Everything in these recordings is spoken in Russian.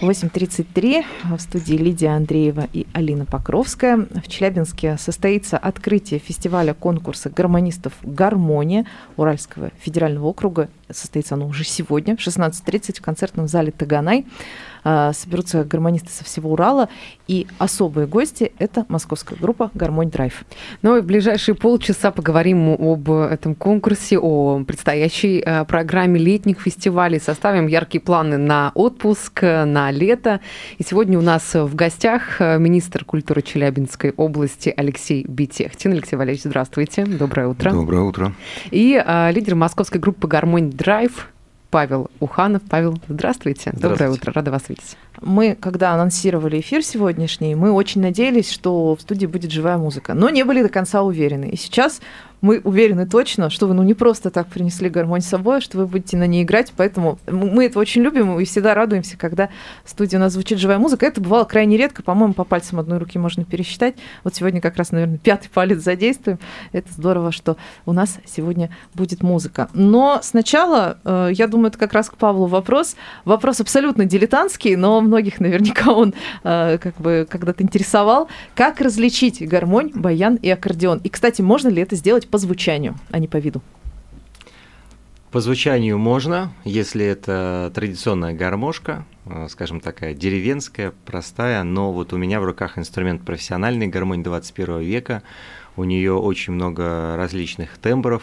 8.33 в студии Лидия Андреева и Алина Покровская. В Челябинске состоится открытие фестиваля конкурса гармонистов «Гармония» Уральского федерального округа. Состоится оно уже сегодня в 16.30 в концертном зале «Таганай». А, Соберутся гармонисты со всего Урала. И особые гости – это московская группа «Гармонь Драйв». Ну и в ближайшие полчаса поговорим об этом конкурсе, о предстоящей э, программе летних фестивалей, составим яркие планы на отпуск, э, на лето. И сегодня у нас в гостях э, министр культуры Челябинской области Алексей Битехтин. Алексей Валерьевич, здравствуйте, доброе утро. Доброе утро. И э, лидер московской группы «Гармонь Драйв» Павел Уханов. Павел, здравствуйте. Доброе Здравствуйте. утро, рада вас видеть. Мы, когда анонсировали эфир сегодняшний, мы очень надеялись, что в студии будет живая музыка, но не были до конца уверены. И сейчас мы уверены точно, что вы ну, не просто так принесли гармонь с собой, что вы будете на ней играть, поэтому мы это очень любим и всегда радуемся, когда в студии у нас звучит живая музыка. Это бывало крайне редко, по-моему, по пальцам одной руки можно пересчитать. Вот сегодня как раз, наверное, пятый палец задействуем. Это здорово, что у нас сегодня будет музыка. Но сначала, э, я думаю, это как раз к Павлу вопрос. Вопрос абсолютно дилетантский, но многих наверняка он э, как бы когда-то интересовал. Как различить гармонь, баян и аккордеон? И, кстати, можно ли это сделать по звучанию, а не по виду? По звучанию можно, если это традиционная гармошка, э, скажем такая деревенская, простая, но вот у меня в руках инструмент профессиональный, гармонь 21 века, у нее очень много различных тембров,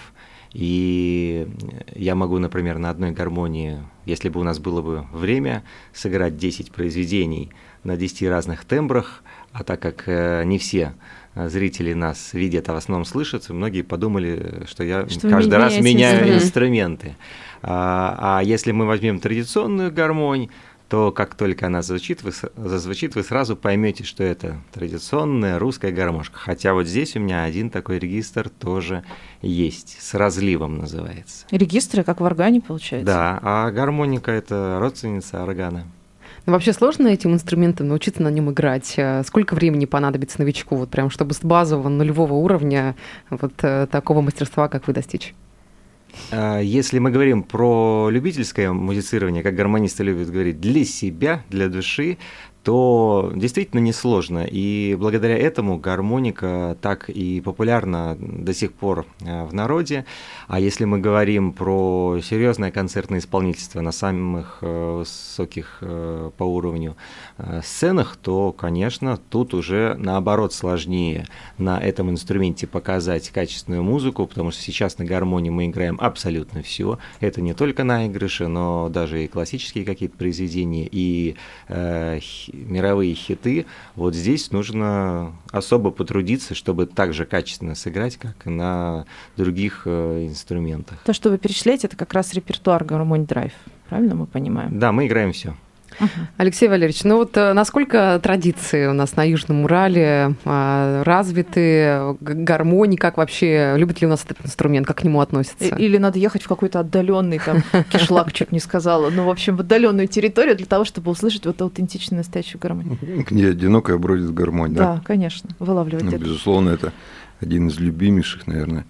и я могу, например, на одной гармонии, если бы у нас было бы время, сыграть 10 произведений на 10 разных тембрах, а так как э, не все зрители нас видят, а в основном слышат, многие подумали, что я Что каждый раз меняю инструмент. инструменты. А, а если мы возьмем традиционную гармонь, то как только она звучит, вы, зазвучит, вы сразу поймете, что это традиционная русская гармошка. Хотя вот здесь у меня один такой регистр тоже есть, с разливом называется. Регистры, как в органе, получается? Да, а гармоника это родственница органа. Ну, вообще сложно этим инструментом научиться на нем играть? Э, Сколько времени понадобится новичку, вот прям, чтобы с базового нулевого уровня вот э, такого мастерства, как вы, достичь? А, Если мы говорим про любительское музицирование, как гармонисты любят говорить, для себя, для души, то действительно несложно. И благодаря этому гармоника так и популярна до сих пор э, в народе. А если мы говорим про серьезное концертное исполнительство на самых э, высоких э, по уровню сценах, то, конечно, тут уже наоборот сложнее на этом инструменте показать качественную музыку, потому что сейчас на гармонии мы играем абсолютно все. Это не только наигрыши, но даже и классические какие-то произведения, и э, мировые хиты. Вот здесь нужно особо потрудиться, чтобы так же качественно сыграть, как и на других э, инструментах. То, что вы перечисляете, это как раз репертуар гармонь драйв. Правильно мы понимаем? Да, мы играем все. Алексей Валерьевич, ну вот э, насколько традиции у нас на Южном Урале э, развиты, гармонии, как вообще, любит ли у нас этот инструмент, как к нему относятся? Или надо ехать в какой-то отдаленный там кишлак, чуть не сказала, ну, в общем, в отдаленную территорию для того, чтобы услышать вот аутентичную настоящую гармонию. Где одинокая бродит гармонь, да? Да, конечно, вылавливать Ну, это. безусловно, это один из любимейших, наверное,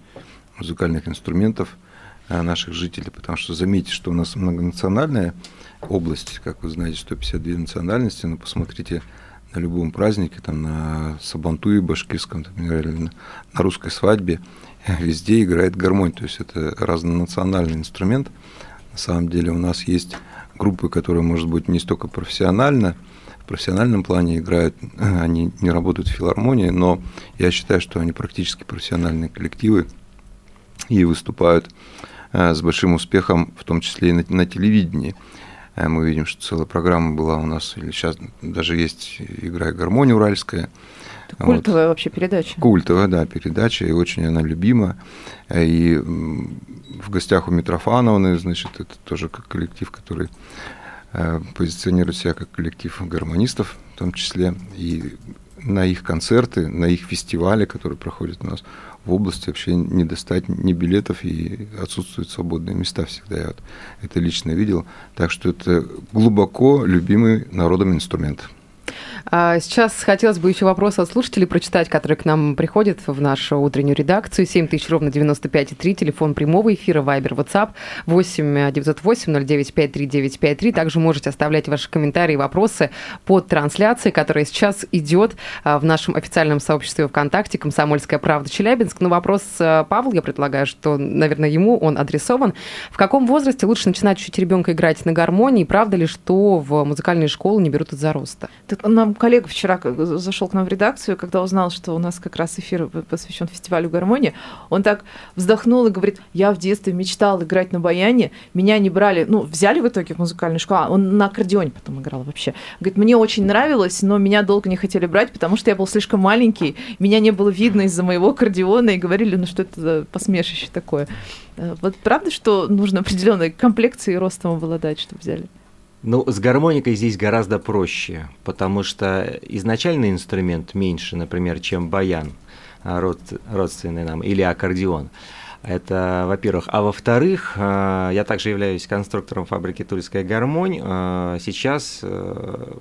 музыкальных инструментов наших жителей, потому что заметьте, что у нас многонациональная область, как вы знаете, 152 национальности, но посмотрите на любом празднике, там на Сабантуе башкирском, например, на, русской свадьбе, везде играет гармонь, то есть это разнонациональный инструмент. На самом деле у нас есть группы, которые, может быть, не столько профессионально, в профессиональном плане играют, они не работают в филармонии, но я считаю, что они практически профессиональные коллективы и выступают э, с большим успехом, в том числе и на, на телевидении. Э, Мы видим, что целая программа была у нас, или сейчас даже есть «Игра и гармония» уральская. Это культовая вообще передача. Культовая, да, передача, и очень она любима. Э, И в гостях у Митрофановны, значит, это тоже как коллектив, который э, позиционирует себя как коллектив гармонистов в том числе. И на их концерты, на их фестивали, которые проходят у нас, в области вообще не достать ни билетов и отсутствуют свободные места всегда. Я вот это лично видел. Так что это глубоко любимый народом инструмент. А сейчас хотелось бы еще вопросы от слушателей прочитать, которые к нам приходят в нашу утреннюю редакцию. 7 тысяч ровно 95,3, телефон прямого эфира, вайбер, ватсап 8 908 0953 953. Также можете оставлять ваши комментарии и вопросы под трансляцией, которая сейчас идет а, в нашем официальном сообществе ВКонтакте «Комсомольская правда Челябинск». Но вопрос а, Павел, я предлагаю, что, наверное, ему он адресован. В каком возрасте лучше начинать учить ребенка играть на гармонии? Правда ли, что в музыкальные школы не берут из-за роста? Так нам коллега вчера зашел к нам в редакцию, когда узнал, что у нас как раз эфир посвящен фестивалю гармонии, он так вздохнул и говорит, я в детстве мечтал играть на баяне, меня не брали, ну, взяли в итоге в музыкальную школу, а он на аккордеоне потом играл вообще. Говорит, мне очень нравилось, но меня долго не хотели брать, потому что я был слишком маленький, меня не было видно из-за моего аккордеона, и говорили, ну, что это за посмешище такое. Э, вот правда, что нужно определенной комплекции и ростом обладать, чтобы взяли? Ну, с гармоникой здесь гораздо проще, потому что изначальный инструмент меньше, например, чем баян, а, род, родственный нам, или аккордеон. Это, во-первых. А во-вторых, а, я также являюсь конструктором фабрики «Тульская гармонь». А, сейчас э,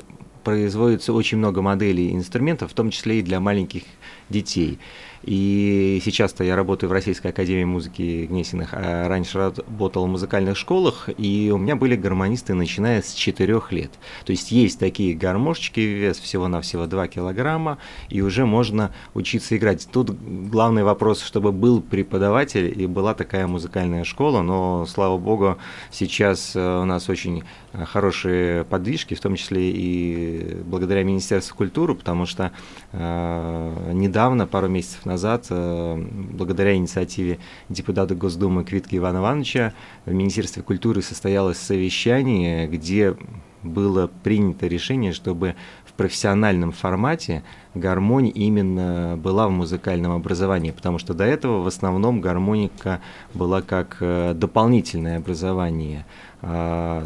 производится очень много моделей инструментов, в том числе и для маленьких детей. И сейчас-то я работаю в Российской Академии Музыки Гнесиных, а раньше работал в музыкальных школах, и у меня были гармонисты, начиная с 4 лет. То есть есть такие гармошечки, вес всего-навсего 2 килограмма, и уже можно учиться играть. Тут главный вопрос, чтобы был преподаватель и была такая музыкальная школа, но, слава богу, сейчас э, у нас очень хорошие подвижки, в том числе и благодаря Министерству культуры, потому что э, недавно, пару месяцев назад, назад, э, благодаря инициативе депутата Госдумы Квитки Ивана Ивановича, в Министерстве культуры состоялось совещание, где было принято решение, чтобы в профессиональном формате гармонь именно была в музыкальном образовании, потому что до этого в основном гармоника была как э, дополнительное образование. А,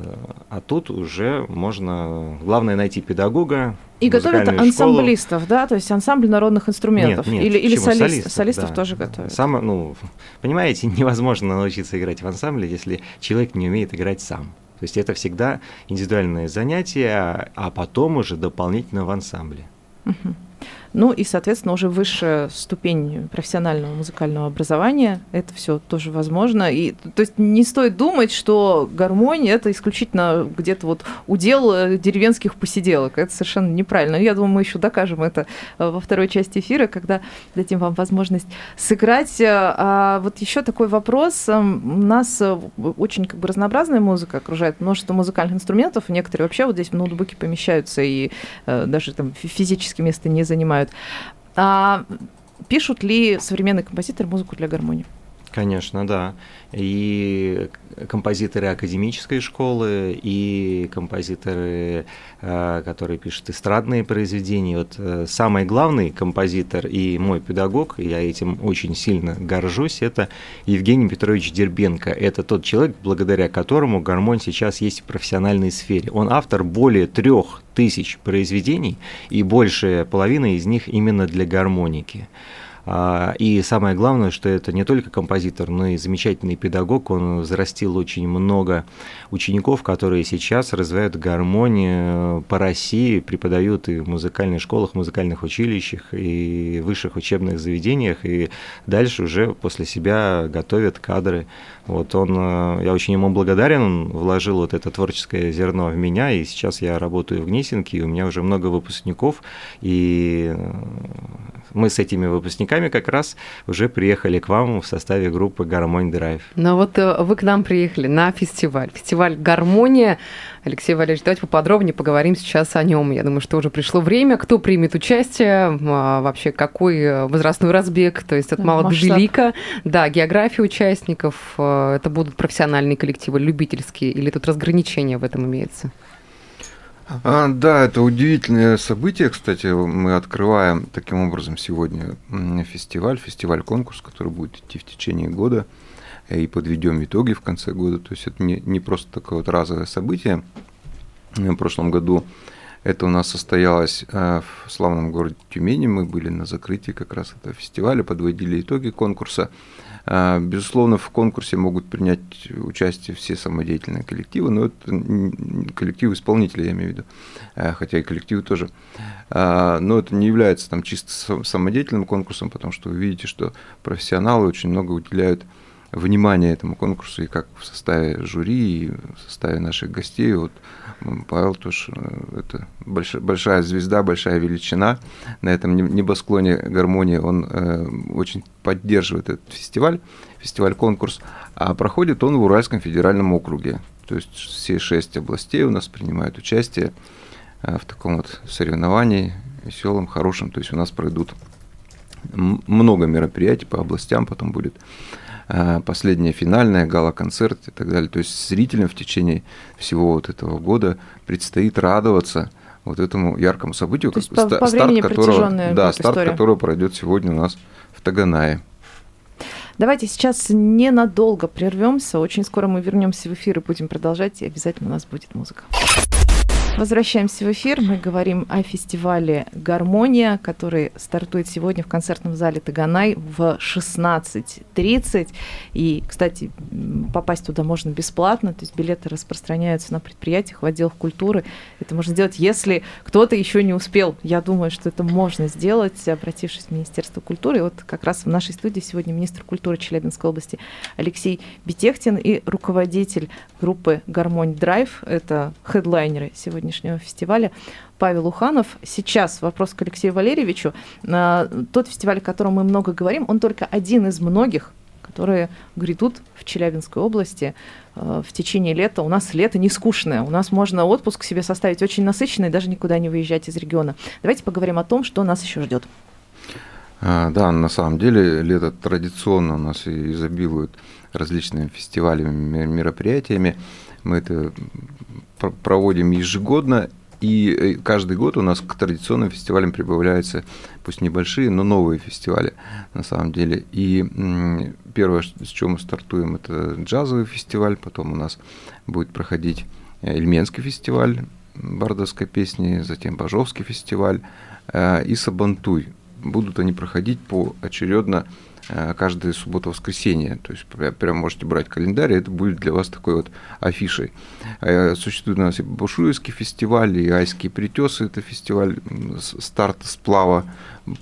а тут уже можно, главное найти педагога. И готовят ансамблистов, да, то есть ансамбль народных инструментов. Нет, нет, или или солист, солистов, солистов да. тоже готовят. Сам, ну, понимаете, невозможно научиться играть в ансамбле, если человек не умеет играть сам. То есть это всегда индивидуальное занятие, а потом уже дополнительно в ансамбле. Угу. Ну и, соответственно, уже высшая ступень профессионального музыкального образования. Это все тоже возможно. И, то есть не стоит думать, что гармония это исключительно где-то вот удел э, деревенских посиделок. Это совершенно неправильно. Я думаю, мы еще докажем это э, во второй части эфира, когда дадим вам возможность сыграть. Э, а вот еще такой вопрос. Эм, у нас очень как бы разнообразная музыка окружает, множество музыкальных инструментов. Некоторые вообще вот здесь в ноутбуке помещаются и даже там физически места не занимают занимают. А пишут ли современные композиторы музыку для гармонии? Конечно, да. И композиторы академической школы, и композиторы, э, которые пишут эстрадные произведения. Вот э, самый главный композитор и мой педагог, и я этим очень сильно горжусь, это Евгений Петрович Дербенко. Это тот человек, благодаря которому гармонь сейчас есть в профессиональной сфере. Он автор более трех тысяч произведений, и большая половина из них именно для гармоники. А, и самое главное, что это не только композитор, но и замечательный педагог. Он взрастил очень много учеников, которые сейчас развивают гармонию по России, преподают и в музыкальных школах, музыкальных училищах, и высших учебных заведениях, и дальше уже после себя готовят кадры. Вот он, э, я очень ему благодарен, он вложил вот это творческое зерно в меня, и сейчас я работаю в Гнесинке, и у меня уже много выпускников, и э, мы с этими выпускниками как раз уже приехали к вам в составе группы «Гармонь Драйв». Ну вот э, вы к нам приехали на фестиваль. Фестиваль «Гармония». Алексей Валерьевич, давайте поподробнее поговорим сейчас о нем. Я думаю, что уже пришло время. Кто примет участие? А, вообще, какой возрастной разбег? То есть от мала до велика. Да, география участников. Э, это будут профессиональные коллективы, любительские? Или тут разграничение в этом имеется? А, да, это удивительное событие, кстати. Мы открываем таким образом сегодня фестиваль, фестиваль-конкурс, который будет идти в течение года, и подведем итоги в конце года. То есть это не, не просто такое вот разовое событие. В прошлом году Это у нас состоялось э, в славном городе Тюмени. Мы были на закрытии как раз этого фестиваля, подводили итоги конкурса. Э, безусловно, в конкурсе могут принять участие все самодеятельные коллективы, но это коллективы исполнителей, я имею в виду, э, хотя и коллективы тоже. Но это не является там чисто самодеятельным конкурсом, потому что вы видите, что профессионалы очень много уделяют внимание этому конкурсу и как в составе жюри, и в составе наших гостей. Вот Павел тоже э, это большая, большая звезда, большая величина на этом небосклоне гармонии. Он э, очень поддерживает этот фестиваль, фестиваль-конкурс, а проходит он в Уральском федеральном округе. То есть все шесть областей у нас принимают участие э, в таком вот соревновании веселом, хорошем. То есть у нас пройдут много мероприятий по областям, потом будет последняя финальная гала-концерт и так далее. То есть зрителям в течение всего вот этого года предстоит радоваться вот этому яркому событию, То есть по, по старт, которого, да, старт история. которого пройдет сегодня у нас в Таганае. Давайте сейчас ненадолго прервемся. Очень скоро мы вернемся в эфир и будем продолжать. И обязательно у нас будет музыка. Возвращаемся в эфир. Мы говорим о фестивале «Гармония», который стартует сегодня в концертном зале Таганай в 16.30. И, кстати, попасть туда можно бесплатно, то есть билеты распространяются на предприятиях, в отделах культуры. Это можно сделать, если кто-то еще не успел. Я думаю, что это можно сделать, обратившись в Министерство культуры. И вот как раз в нашей студии сегодня министр культуры Челябинской области Алексей Бетехтин и руководитель группы «Гармонь Драйв». Это хедлайнеры сегодня сегодняшнего фестиваля Павел Уханов. Сейчас вопрос к Алексею Валерьевичу. А, тот фестиваль, о котором мы много говорим, он только один из многих, которые грядут в Челябинской области а, в течение лета. У нас лето не скучное. У нас можно отпуск себе составить очень насыщенный, даже никуда не выезжать из региона. Давайте поговорим о том, что нас еще ждет. А, да, на самом деле лето традиционно у нас изобилует различными фестивалями, мероприятиями. Мы это проводим ежегодно, и э, каждый год у нас к традиционным фестивалям прибавляются, пусть небольшие, но новые фестивали на самом деле. И первое, с чего мы стартуем, это джазовый фестиваль, потом у нас будет проходить э, Ильменский фестиваль бардовской песни, затем Бажовский фестиваль э, и Сабантуй. Будут они проходить поочередно Э, каждую субботу-воскресенье. То есть прям можете брать календарь, и это будет для вас такой вот афишей. Э, существует у нас и Бушуевский фестиваль, и Айские притесы, это фестиваль старт сплава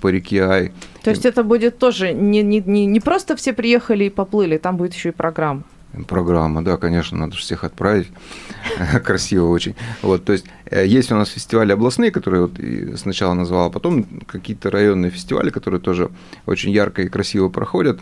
по реке Ай. То есть это будет тоже не, не, не, не просто все приехали и поплыли, там будет еще и программа. Программа, да, конечно, надо же всех отправить. Красиво очень. Вот, то есть э, есть у нас фестивали областные, которые вот сначала назвал, а потом какие-то районные фестивали, которые тоже очень ярко и красиво проходят.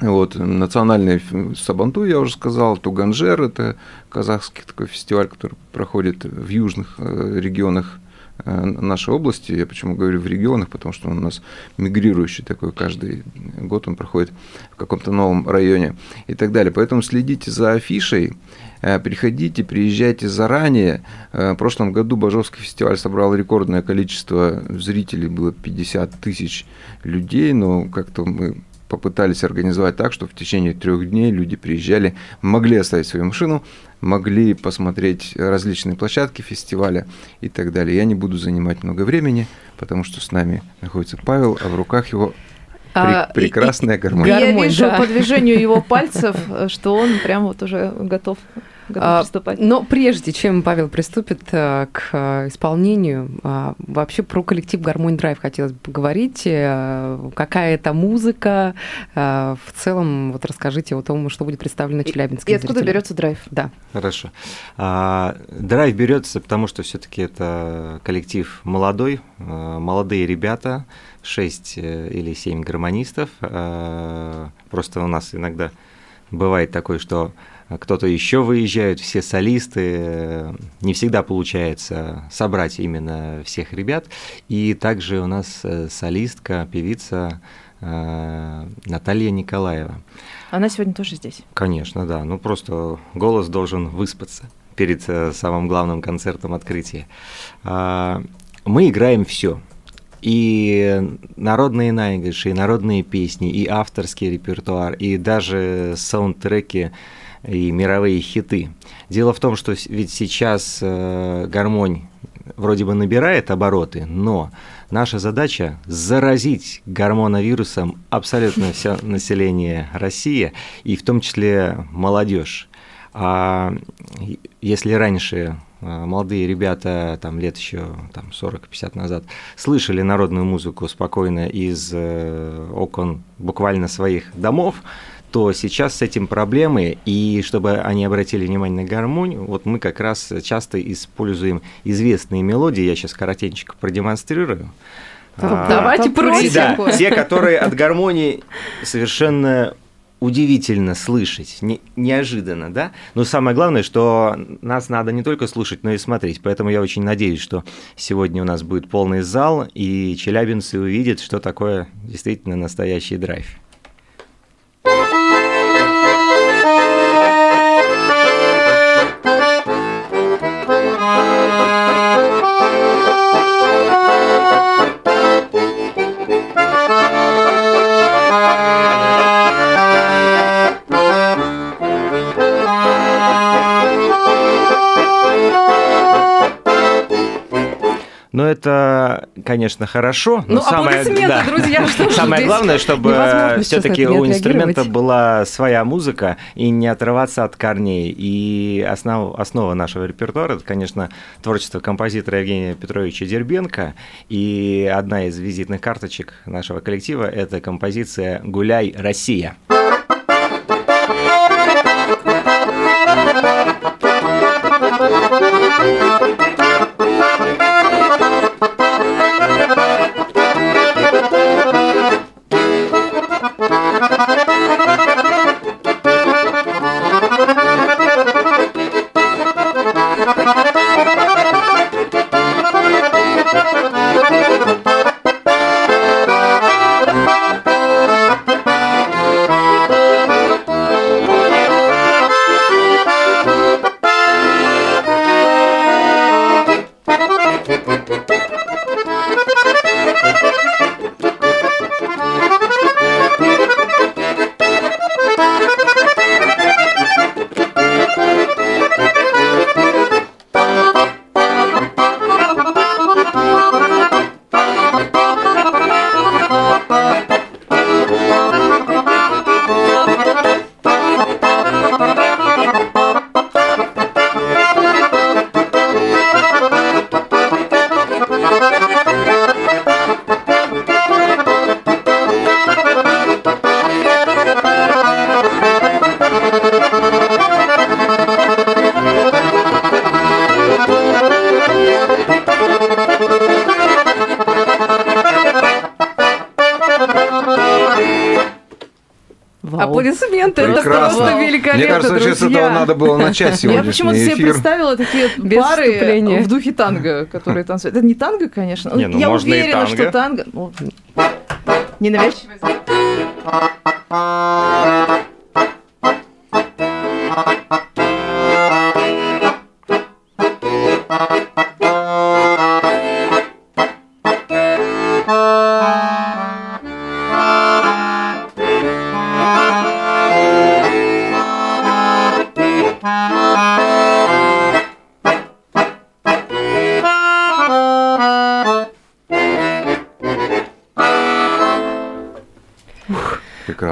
Вот, национальный Сабанту, я уже сказал, Туганжер, это казахский такой фестиваль, который проходит в южных э, регионах нашей области. Я почему говорю в регионах, потому что он у нас мигрирующий такой, каждый год он проходит в каком-то новом районе и так далее. Поэтому следите за афишей, э, приходите, приезжайте заранее. Э, в прошлом году Бажовский фестиваль собрал рекордное количество зрителей, было 50 тысяч людей, но как-то мы попытались организовать так, что в течение трех дней люди приезжали, могли оставить свою машину, могли посмотреть различные площадки фестиваля и так далее. Я не буду занимать много времени, потому что с нами находится Павел, а в руках его а, прекрасная и, гармония. Я вижу да. по движению его пальцев, что он прям вот уже готов а, приступать. Но прежде чем Павел приступит э, к э, исполнению, а, вообще про коллектив Гармонь Драйв хотелось бы поговорить. Э, какая это музыка? В целом, вот расскажите о том, что будет представлено Челябинским И, и откуда берется драйв? Да. Хорошо. А, драйв берется, потому что все-таки это коллектив молодой, молодые ребята, 6 или 7 гармонистов. Просто у нас иногда бывает такое, что кто-то еще выезжает, все солисты. Не всегда получается собрать именно всех ребят. И также у нас э, солистка, певица э, Наталья Николаева. Она сегодня тоже здесь? Конечно, да. Ну просто голос должен выспаться перед э, самым главным концертом открытия. А, мы играем все и народные наигрыши, и народные песни, и авторский репертуар, и даже саундтреки и мировые хиты. Дело в том, что ведь сейчас э, гармонь вроде бы набирает обороты, но наша задача заразить гормоновирусом абсолютно все население России, и в том числе молодежь. А если раньше а, молодые ребята, там лет еще там, 40-50 назад, слышали народную музыку спокойно из э, окон буквально своих домов, то сейчас с этим проблемы, и чтобы они обратили внимание на гармонь, вот мы как раз часто используем известные мелодии, я сейчас коротенько продемонстрирую. Давайте А, просим. да, те, которые от гармонии совершенно удивительно слышать, не, неожиданно, да? Но самое главное, что нас надо не только слушать, но и смотреть. Поэтому я очень надеюсь, что сегодня у нас будет полный зал, и челябинцы увидят, что такое действительно настоящий драйв. Но это, конечно, хорошо, но Ну, самое, аплодисменты, друзья, что самое главное, чтобы все-таки у инструмента была своя музыка и не отрываться от корней. И основ, основа нашего репертуара, это, конечно, творчество композитора Евгения Петровича Дербенко. И одна из визитных карточек нашего коллектива – это композиция «Гуляй, Россия». Аплодисменты, это Прекрасно. просто великолепно, Мне кажется, вообще с друзья. этого надо было начать Я сегодняшний почему-то себе представила такие пары вступления. в духе танго, которые танцуют. Это не танго, конечно. Не, ну, Я можно и уверена, танго. что танго... ну,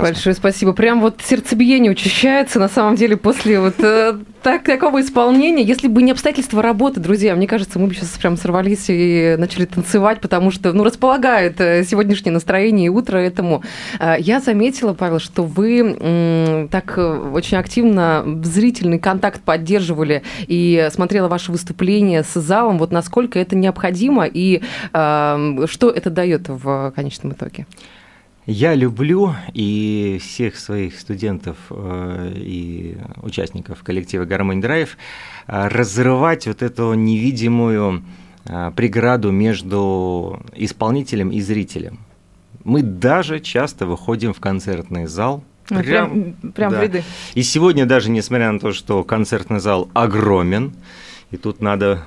Прекрасно. Большое спасибо. Прям вот сердцебиение учащается, на самом деле, после вот э, так, такого исполнения. Если бы не обстоятельства работы, друзья, мне кажется, мы бы сейчас прям сорвались и начали танцевать, потому что, ну, располагает э, сегодняшнее настроение и утро этому. Э, Я заметила, Павел, что вы м, так э, очень активно зрительный контакт поддерживали и смотрела ваше выступление с залом. Вот насколько это необходимо и э, что это дает в конечном итоге? Я люблю и всех своих студентов э, и участников коллектива Гармонь Драйв разрывать вот эту невидимую э, преграду между исполнителем и зрителем. Мы даже часто выходим в концертный зал. Ну, Прям, прям да. в ряды. И сегодня даже, несмотря на то, что концертный зал огромен, и тут надо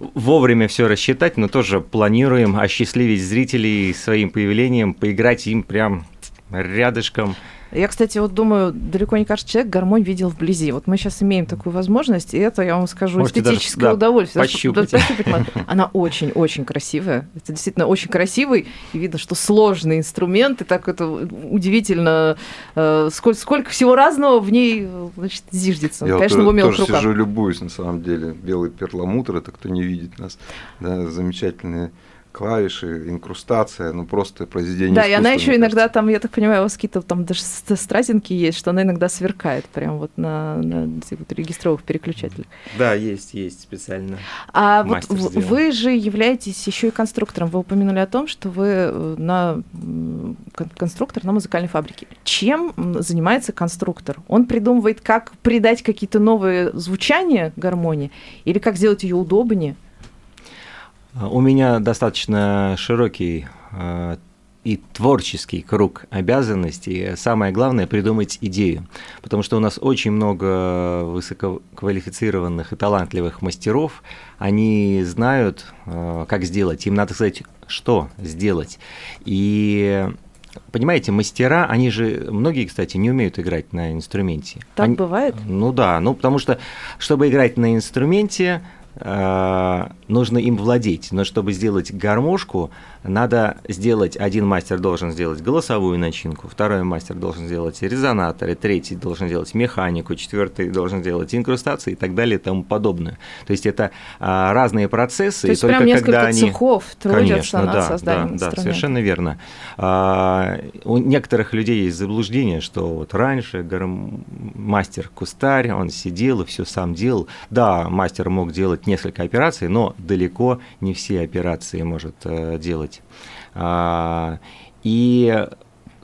вовремя все рассчитать, но тоже планируем осчастливить зрителей своим появлением, поиграть им прям рядышком Я, кстати, вот думаю, далеко не каждый человек гармонь видел вблизи. Вот мы сейчас имеем такую возможность, и это, я вам скажу, Можете даже, эстетическое да, удовольствие. пощупать. Пощупать можно. Она очень-очень красивая. Это действительно очень красивый, и видно, что сложный инструмент, и так это удивительно, э, сколько, сколько всего разного в ней, значит, зиждется. Я Конечно, вот в умелых тоже руках. сижу, любуюсь, на самом деле. Белый перламутр, это кто не видит нас. Да, замечательные клавиши, инкрустация, ну просто произведение Да, и она еще иногда кажется. там, я так понимаю, у вас какие-то там даже ст- стразинки есть, что она иногда сверкает прям вот на, на этих вот регистровых переключателях. Да, есть, есть специально. А вот Мастер в- сделал. вы же являетесь еще и конструктором. Вы упомянули о том, что вы э, на конструктор на музыкальной фабрике. Чем занимается конструктор? Он придумывает, как придать какие-то новые звучания гармонии или как сделать ее удобнее? А, У меня достаточно широкий э, и творческий круг обязанностей. Самое главное придумать идею, потому что у нас очень много высококвалифицированных и талантливых мастеров. Они знают, э, как сделать. Им надо сказать, что сделать. И Понимаете, мастера, они же, многие, кстати, не умеют играть на инструменте. Так Они- бывает? ну да, ну потому что, чтобы играть на инструменте, э, нужно им владеть. Но чтобы сделать гармошку, надо сделать, один мастер должен сделать голосовую начинку, второй мастер должен сделать резонаторы, третий должен делать механику, четвертый должен делать инкрустации и так далее и тому подобное. То есть это а, разные процессы. То и есть только прям несколько когда они... цехов трудятся Конечно, над да, созданием да, да, совершенно верно. А, у некоторых людей есть заблуждение, что вот раньше гарм- мастер кустарь, он сидел и все сам делал. Да, мастер мог делать несколько операций, но далеко не все операции может э, делать. А, и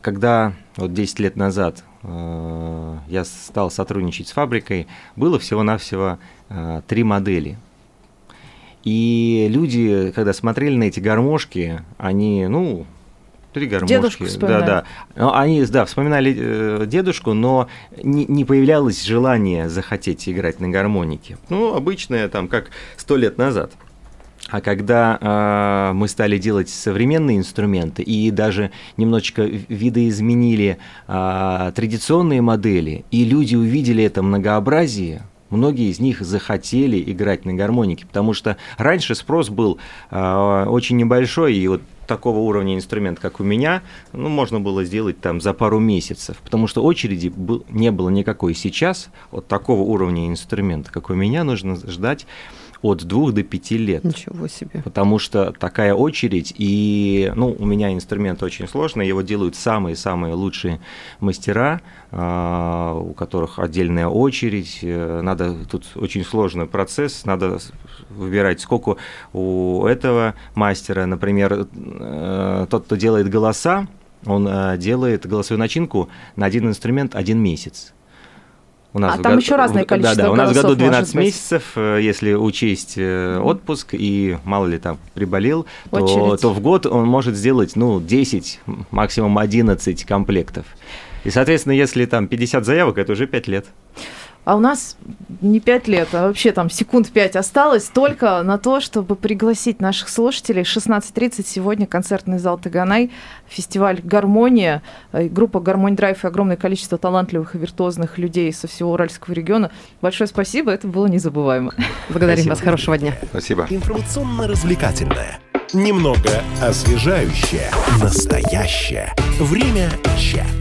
когда вот 10 лет назад э, я стал сотрудничать с фабрикой, было всего-навсего э, три модели. И люди, когда смотрели на эти гармошки, они, ну, три гармошки. Дедушку да, вспоминали. да. Ну, они, да, вспоминали э, дедушку, но не, не появлялось желания захотеть играть на гармонике. Ну, обычное, там, как сто лет назад. А когда э, мы стали делать современные инструменты и даже немножечко видоизменили э, традиционные модели, и люди увидели это многообразие, многие из них захотели играть на гармонике, потому что раньше спрос был э, очень небольшой, и вот такого уровня инструмент, как у меня, ну, можно было сделать там за пару месяцев, потому что очереди был, не было никакой. Сейчас от такого уровня инструмента, как у меня, нужно ждать от двух до пяти лет. Ничего себе. Потому что такая очередь, и, ну, у меня инструмент очень сложный, его делают самые-самые лучшие мастера, а, у которых отдельная очередь, э, надо, тут очень сложный процесс, надо выбирать, сколько у этого мастера, например, э, тот, кто делает голоса, он э, делает голосовую начинку на один инструмент один месяц. У А в там год- еще разное количество Да, да, у нас в году голосов может 12 быть. месяцев, э, если учесть э, отпуск и мало ли там приболел, то, то в год он может сделать, ну, 10, м, максимум 11 комплектов. И, соответственно, если там 50 заявок, это уже 5 лет. А у нас не пять лет, а вообще там секунд пять осталось только на то, чтобы пригласить наших слушателей. 16.30 сегодня концертный зал Таганай, фестиваль «Гармония», э, группа «Гармонь Драйв» и огромное количество талантливых и виртуозных людей со всего Уральского региона. Большое спасибо, это было незабываемо. Благодарим Спасибо. вас. Хорошего дня. Спасибо. Информационно-развлекательное. Немного освежающее. Настоящее. Время чат.